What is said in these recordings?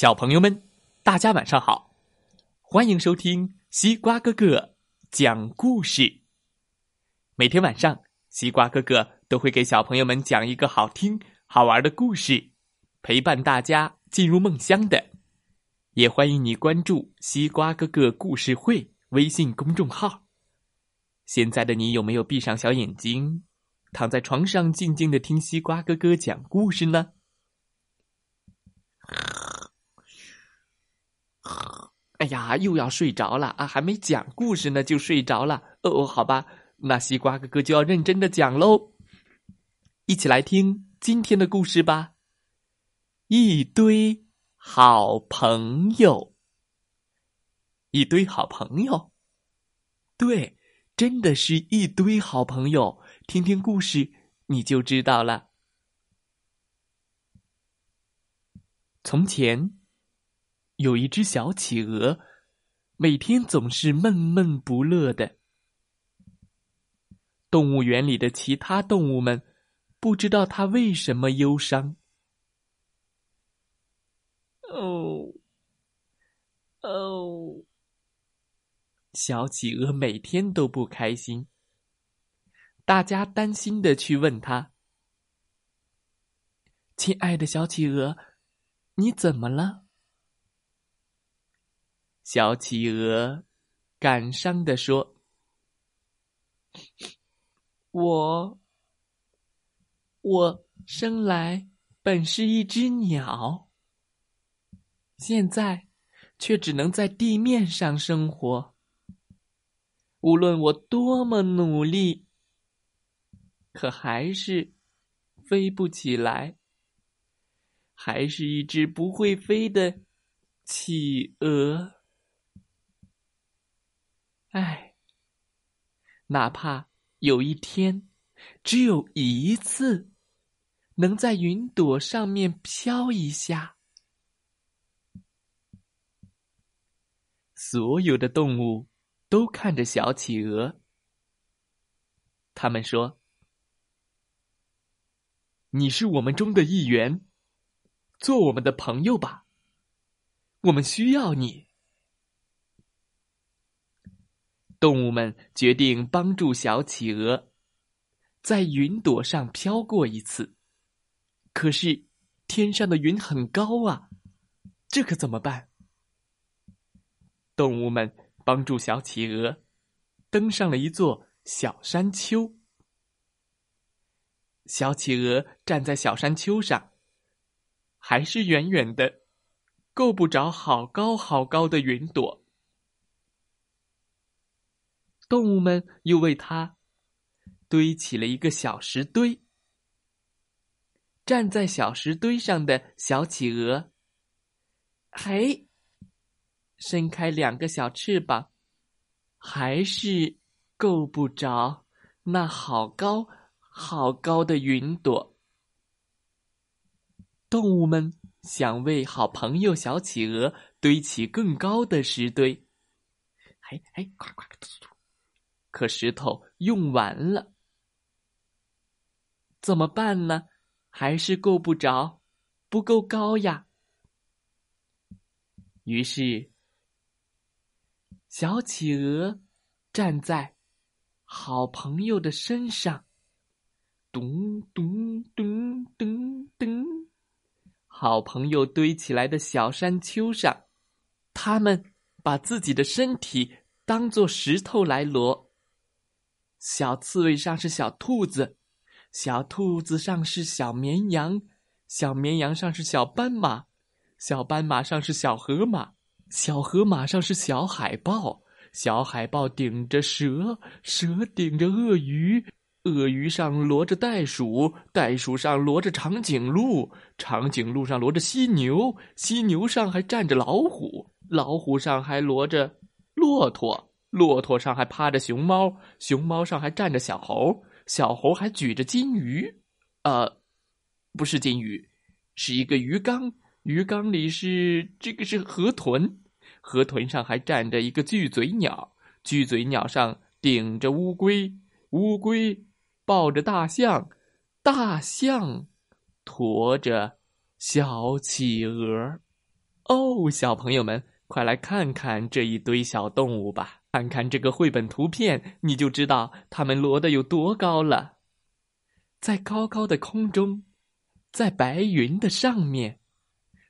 小朋友们，大家晚上好！欢迎收听西瓜哥哥讲故事。每天晚上，西瓜哥哥都会给小朋友们讲一个好听、好玩的故事，陪伴大家进入梦乡的。也欢迎你关注“西瓜哥哥故事会”微信公众号。现在的你有没有闭上小眼睛，躺在床上静静的听西瓜哥哥讲故事呢？哎呀，又要睡着了啊！还没讲故事呢，就睡着了。哦，好吧，那西瓜哥哥就要认真的讲喽。一起来听今天的故事吧。一堆好朋友，一堆好朋友，对，真的是一堆好朋友。听听故事，你就知道了。从前。有一只小企鹅，每天总是闷闷不乐的。动物园里的其他动物们不知道它为什么忧伤。哦，哦，小企鹅每天都不开心。大家担心的去问他：“亲爱的小企鹅，你怎么了？”小企鹅感伤地说：“我，我生来本是一只鸟，现在却只能在地面上生活。无论我多么努力，可还是飞不起来，还是一只不会飞的企鹅。”唉，哪怕有一天，只有一次，能在云朵上面飘一下，所有的动物都看着小企鹅。他们说：“你是我们中的一员，做我们的朋友吧，我们需要你。”动物们决定帮助小企鹅，在云朵上飘过一次。可是天上的云很高啊，这可怎么办？动物们帮助小企鹅登上了一座小山丘。小企鹅站在小山丘上，还是远远的，够不着好高好高的云朵。动物们又为它堆起了一个小石堆。站在小石堆上的小企鹅，嘿，伸开两个小翅膀，还是够不着那好高好高的云朵。动物们想为好朋友小企鹅堆起更高的石堆，嘿，嘿，快快突突可石头用完了，怎么办呢？还是够不着，不够高呀。于是，小企鹅站在好朋友的身上，咚咚咚咚咚，好朋友堆起来的小山丘上，他们把自己的身体当做石头来摞。小刺猬上是小兔子，小兔子上是小绵羊，小绵羊上是小斑马，小斑马上是小河马，小河马上是小海豹，小海豹顶着蛇，蛇顶着鳄鱼，鳄鱼上骡着袋鼠，袋鼠上骡着长颈鹿，长颈鹿上骡着犀牛，犀牛上还站着老虎，老虎上还骡着骆驼。骆驼上还趴着熊猫，熊猫上还站着小猴，小猴还举着金鱼，呃，不是金鱼，是一个鱼缸，鱼缸里是这个是河豚，河豚上还站着一个巨嘴鸟，巨嘴鸟上顶着乌龟，乌龟抱着大象，大象驮着小企鹅，哦，小朋友们，快来看看这一堆小动物吧！看看这个绘本图片，你就知道它们摞的有多高了。在高高的空中，在白云的上面，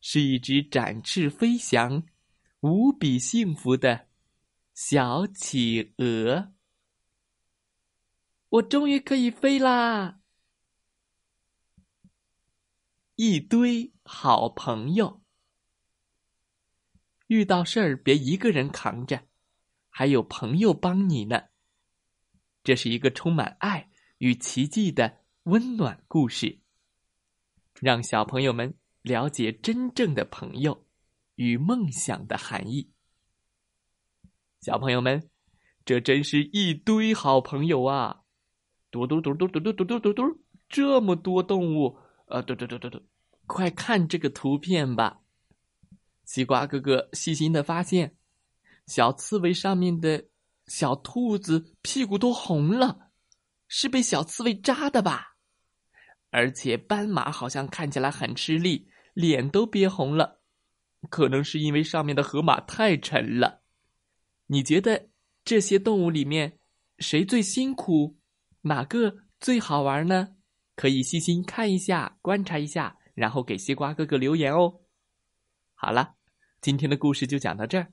是一只展翅飞翔、无比幸福的小企鹅。我终于可以飞啦！一堆好朋友，遇到事儿别一个人扛着，还有朋友帮你呢。这是一个充满爱与奇迹的温暖故事，让小朋友们了解真正的朋友与梦想的含义。小朋友们，这真是一堆好朋友啊！嘟嘟嘟嘟嘟嘟嘟嘟嘟嘟，这么多动物。呃，嘟嘟嘟嘟嘟，快看这个图片吧！西瓜哥哥细心的发现，小刺猬上面的小兔子屁股都红了，是被小刺猬扎的吧？而且斑马好像看起来很吃力，脸都憋红了，可能是因为上面的河马太沉了。你觉得这些动物里面谁最辛苦，哪个最好玩呢？可以细心看一下，观察一下，然后给西瓜哥哥留言哦。好了，今天的故事就讲到这儿，